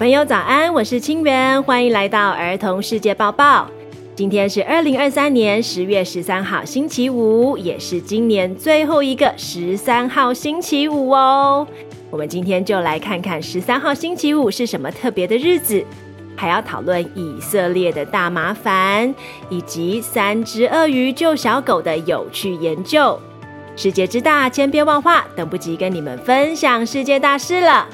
朋友早安，我是清源，欢迎来到儿童世界报报。今天是二零二三年十月十三号，星期五，也是今年最后一个十三号星期五哦。我们今天就来看看十三号星期五是什么特别的日子，还要讨论以色列的大麻烦，以及三只鳄鱼救小狗的有趣研究。世界之大，千变万化，等不及跟你们分享世界大事了。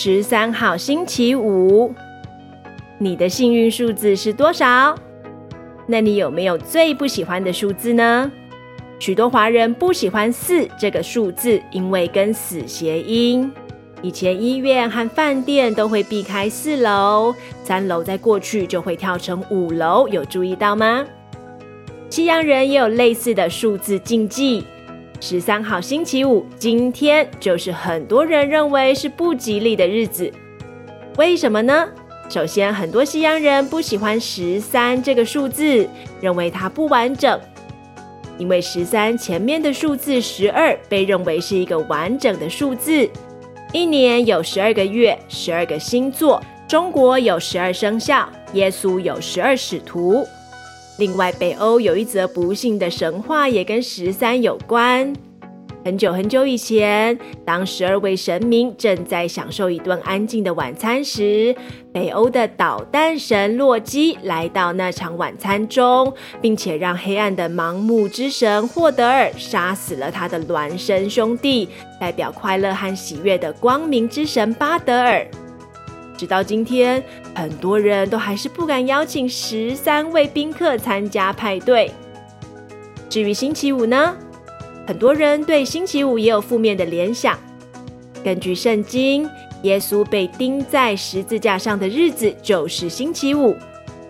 十三号星期五，你的幸运数字是多少？那你有没有最不喜欢的数字呢？许多华人不喜欢四这个数字，因为跟死谐音。以前医院和饭店都会避开四楼，三楼再过去就会跳成五楼，有注意到吗？西洋人也有类似的数字禁忌。十三号星期五，今天就是很多人认为是不吉利的日子。为什么呢？首先，很多西洋人不喜欢十三这个数字，认为它不完整。因为十三前面的数字十二被认为是一个完整的数字。一年有十二个月，十二个星座，中国有十二生肖，耶稣有十二使徒。另外，北欧有一则不幸的神话，也跟十三有关。很久很久以前，当十二位神明正在享受一顿安静的晚餐时，北欧的捣蛋神洛基来到那场晚餐中，并且让黑暗的盲目之神霍德尔杀死了他的孪生兄弟，代表快乐和喜悦的光明之神巴德尔。直到今天，很多人都还是不敢邀请十三位宾客参加派对。至于星期五呢？很多人对星期五也有负面的联想。根据圣经，耶稣被钉在十字架上的日子就是星期五。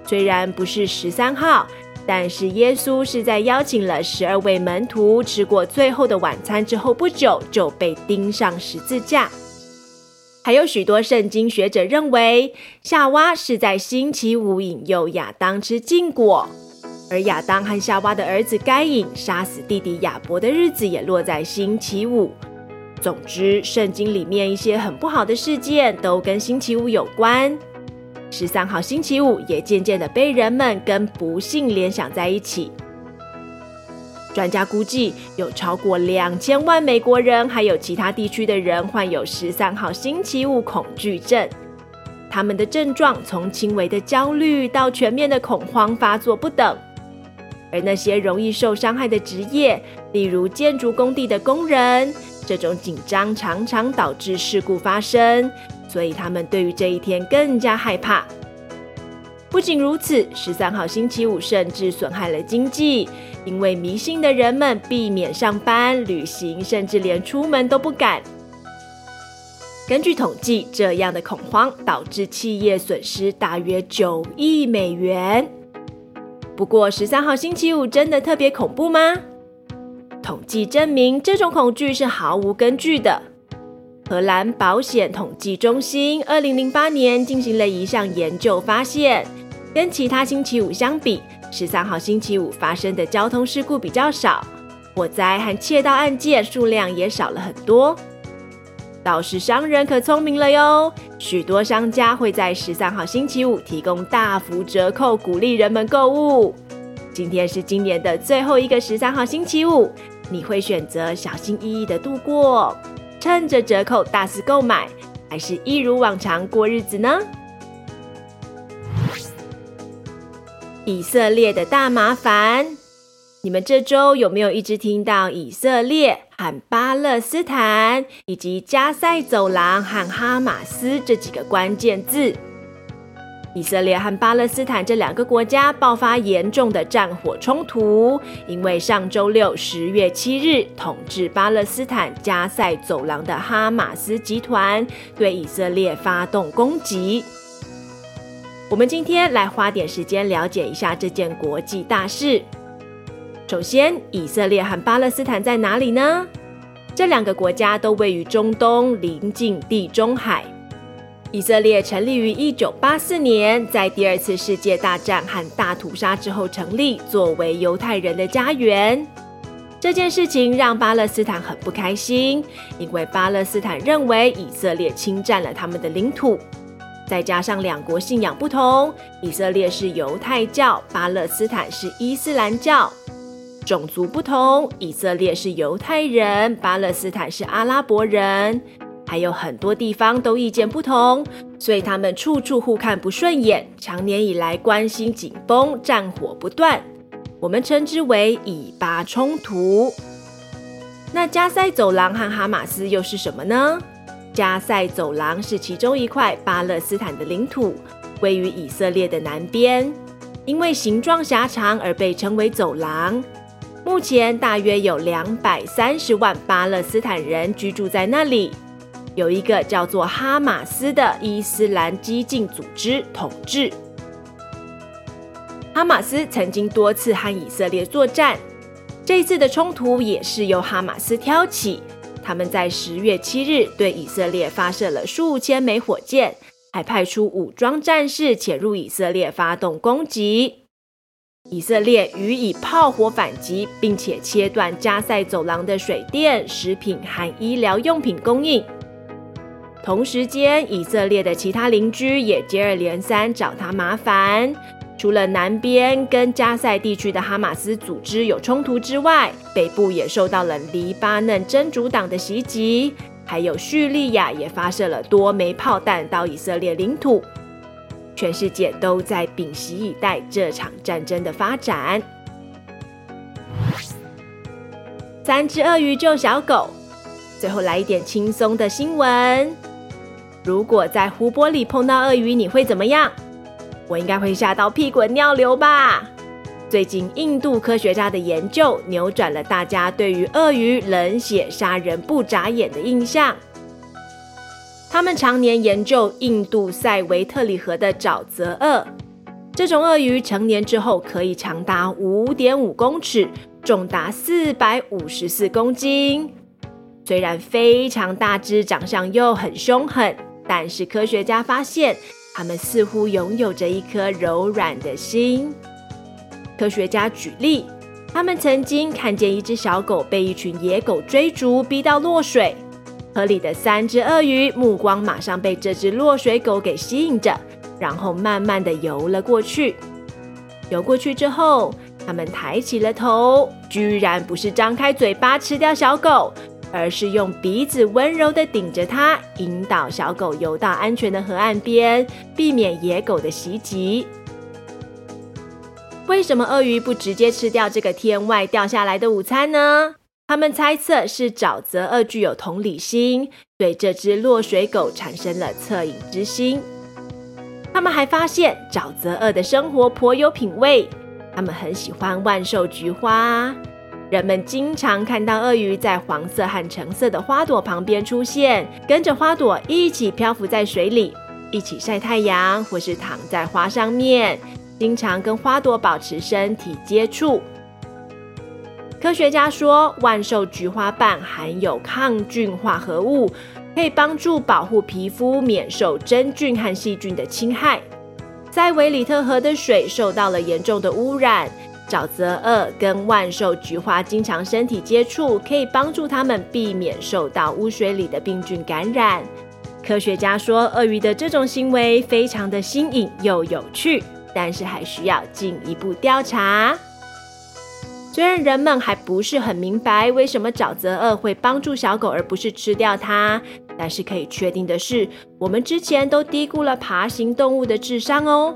虽然不是十三号，但是耶稣是在邀请了十二位门徒吃过最后的晚餐之后不久就被钉上十字架。还有许多圣经学者认为，夏娃是在星期五引诱亚当吃禁果，而亚当和夏娃的儿子该隐杀死弟弟亚伯的日子也落在星期五。总之，圣经里面一些很不好的事件都跟星期五有关。十三号星期五也渐渐的被人们跟不幸联想在一起。专家估计，有超过两千万美国人，还有其他地区的人患有十三号星期五恐惧症。他们的症状从轻微的焦虑到全面的恐慌发作不等。而那些容易受伤害的职业，例如建筑工地的工人，这种紧张常常导致事故发生，所以他们对于这一天更加害怕。不仅如此，十三号星期五甚至损害了经济，因为迷信的人们避免上班、旅行，甚至连出门都不敢。根据统计，这样的恐慌导致企业损失大约九亿美元。不过，十三号星期五真的特别恐怖吗？统计证明，这种恐惧是毫无根据的。荷兰保险统计中心二零零八年进行了一项研究，发现跟其他星期五相比，十三号星期五发生的交通事故比较少，火灾和窃盗案件数量也少了很多。倒是商人可聪明了哟，许多商家会在十三号星期五提供大幅折扣，鼓励人们购物。今天是今年的最后一个十三号星期五，你会选择小心翼翼的度过？趁着折扣大肆购买，还是一如往常过日子呢？以色列的大麻烦，你们这周有没有一直听到以色列和巴勒斯坦以及加塞走廊和哈马斯这几个关键字？以色列和巴勒斯坦这两个国家爆发严重的战火冲突，因为上周六十月七日，统治巴勒斯坦加塞走廊的哈马斯集团对以色列发动攻击。我们今天来花点时间了解一下这件国际大事。首先，以色列和巴勒斯坦在哪里呢？这两个国家都位于中东，临近地中海。以色列成立于一九八四年，在第二次世界大战和大屠杀之后成立，作为犹太人的家园。这件事情让巴勒斯坦很不开心，因为巴勒斯坦认为以色列侵占了他们的领土。再加上两国信仰不同，以色列是犹太教，巴勒斯坦是伊斯兰教；种族不同，以色列是犹太人，巴勒斯坦是阿拉伯人。还有很多地方都意见不同，所以他们处处互看不顺眼，长年以来关系紧绷，战火不断。我们称之为以巴冲突。那加塞走廊和哈马斯又是什么呢？加塞走廊是其中一块巴勒斯坦的领土，位于以色列的南边，因为形状狭长而被称为走廊。目前大约有两百三十万巴勒斯坦人居住在那里。有一个叫做哈马斯的伊斯兰激进组织统治。哈马斯曾经多次和以色列作战，这一次的冲突也是由哈马斯挑起。他们在十月七日对以色列发射了数千枚火箭，还派出武装战士潜入以色列发动攻击。以色列予以炮火反击，并且切断加塞走廊的水电、食品和医疗用品供应。同时间，以色列的其他邻居也接二连三找他麻烦。除了南边跟加塞地区的哈马斯组织有冲突之外，北部也受到了黎巴嫩真主党的袭击，还有叙利亚也发射了多枚炮弹到以色列领土。全世界都在屏息以待这场战争的发展。三只鳄鱼救小狗，最后来一点轻松的新闻。如果在湖泊里碰到鳄鱼，你会怎么样？我应该会吓到屁滚尿流吧。最近，印度科学家的研究扭转了大家对于鳄鱼冷血杀人不眨眼的印象。他们常年研究印度塞维特里河的沼泽鳄，这种鳄鱼成年之后可以长达五点五公尺，重达四百五十四公斤。虽然非常大只，长相又很凶狠。但是科学家发现，它们似乎拥有着一颗柔软的心。科学家举例，他们曾经看见一只小狗被一群野狗追逐，逼到落水。河里的三只鳄鱼目光马上被这只落水狗给吸引着，然后慢慢地游了过去。游过去之后，他们抬起了头，居然不是张开嘴巴吃掉小狗。而是用鼻子温柔地顶着它，引导小狗游到安全的河岸边，避免野狗的袭击。为什么鳄鱼不直接吃掉这个天外掉下来的午餐呢？他们猜测是沼泽鳄具有同理心，对这只落水狗产生了恻隐之心。他们还发现沼泽鳄的生活颇有品味，他们很喜欢万寿菊花。人们经常看到鳄鱼在黄色和橙色的花朵旁边出现，跟着花朵一起漂浮在水里，一起晒太阳，或是躺在花上面，经常跟花朵保持身体接触。科学家说，万寿菊花瓣含有抗菌化合物，可以帮助保护皮肤免受真菌和细菌的侵害。塞维里特河的水受到了严重的污染。沼泽鳄跟万寿菊花经常身体接触，可以帮助它们避免受到污水里的病菌感染。科学家说，鳄鱼的这种行为非常的新颖又有趣，但是还需要进一步调查。虽然人们还不是很明白为什么沼泽鳄会帮助小狗而不是吃掉它，但是可以确定的是，我们之前都低估了爬行动物的智商哦。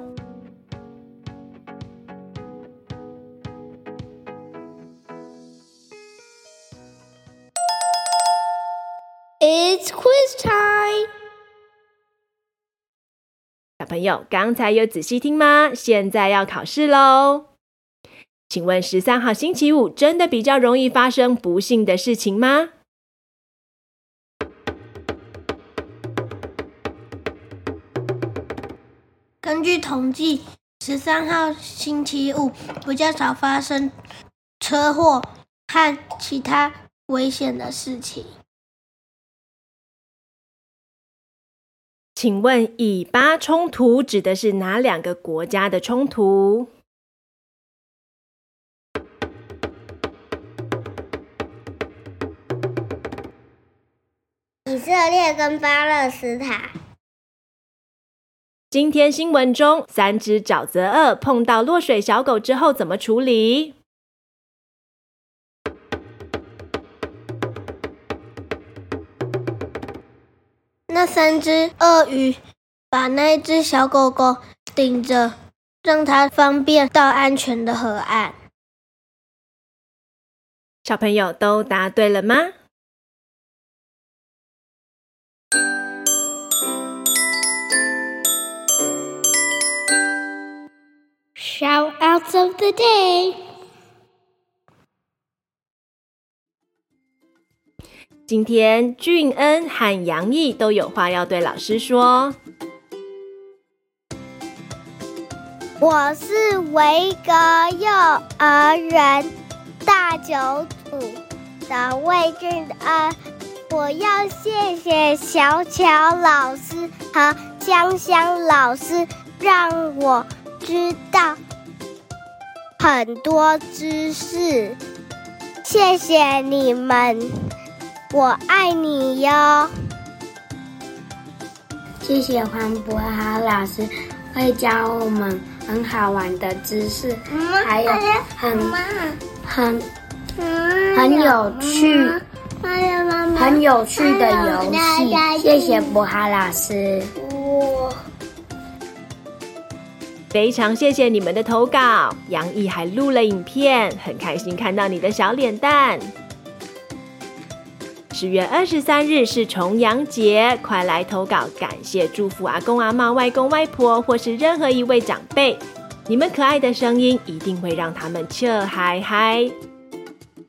It's quiz time！小朋友，刚才有仔细听吗？现在要考试喽！请问十三号星期五真的比较容易发生不幸的事情吗？根据统计，十三号星期五比较少发生车祸和其他危险的事情。请问以巴冲突指的是哪两个国家的冲突？以色列跟巴勒斯坦。今天新闻中，三只沼泽鳄碰到落水小狗之后怎么处理？那三只鳄鱼把那只小狗狗顶着，让它方便到安全的河岸。小朋友都答对了吗？Shoutouts of the day。今天俊恩和杨毅都有话要对老师说。我是维格幼儿园大九组的魏俊恩，我要谢谢小巧老师和香香老师，让我知道很多知识，谢谢你们，我爱你哟。谢谢黄渤豪老师会教我们很好玩的知识，还有很很很有趣、很有趣的游戏。谢谢博豪老师。非常谢谢你们的投稿，杨毅还录了影片，很开心看到你的小脸蛋。十月二十三日是重阳节，快来投稿，感谢祝福阿公阿嬷、外公外婆或是任何一位长辈，你们可爱的声音一定会让他们笑嗨嗨。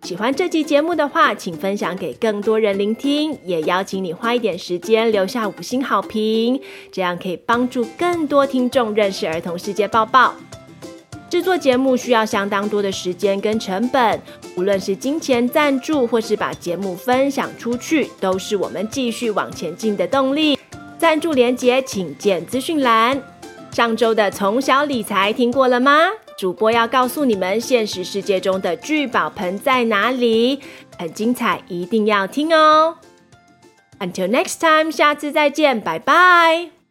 喜欢这期节目的话，请分享给更多人聆听，也邀请你花一点时间留下五星好评，这样可以帮助更多听众认识儿童世界报报。制作节目需要相当多的时间跟成本，无论是金钱赞助或是把节目分享出去，都是我们继续往前进的动力。赞助连结请见资讯栏。上周的从小理财听过了吗？主播要告诉你们，现实世界中的聚宝盆在哪里？很精彩，一定要听哦！Until next time，下次再见，拜拜。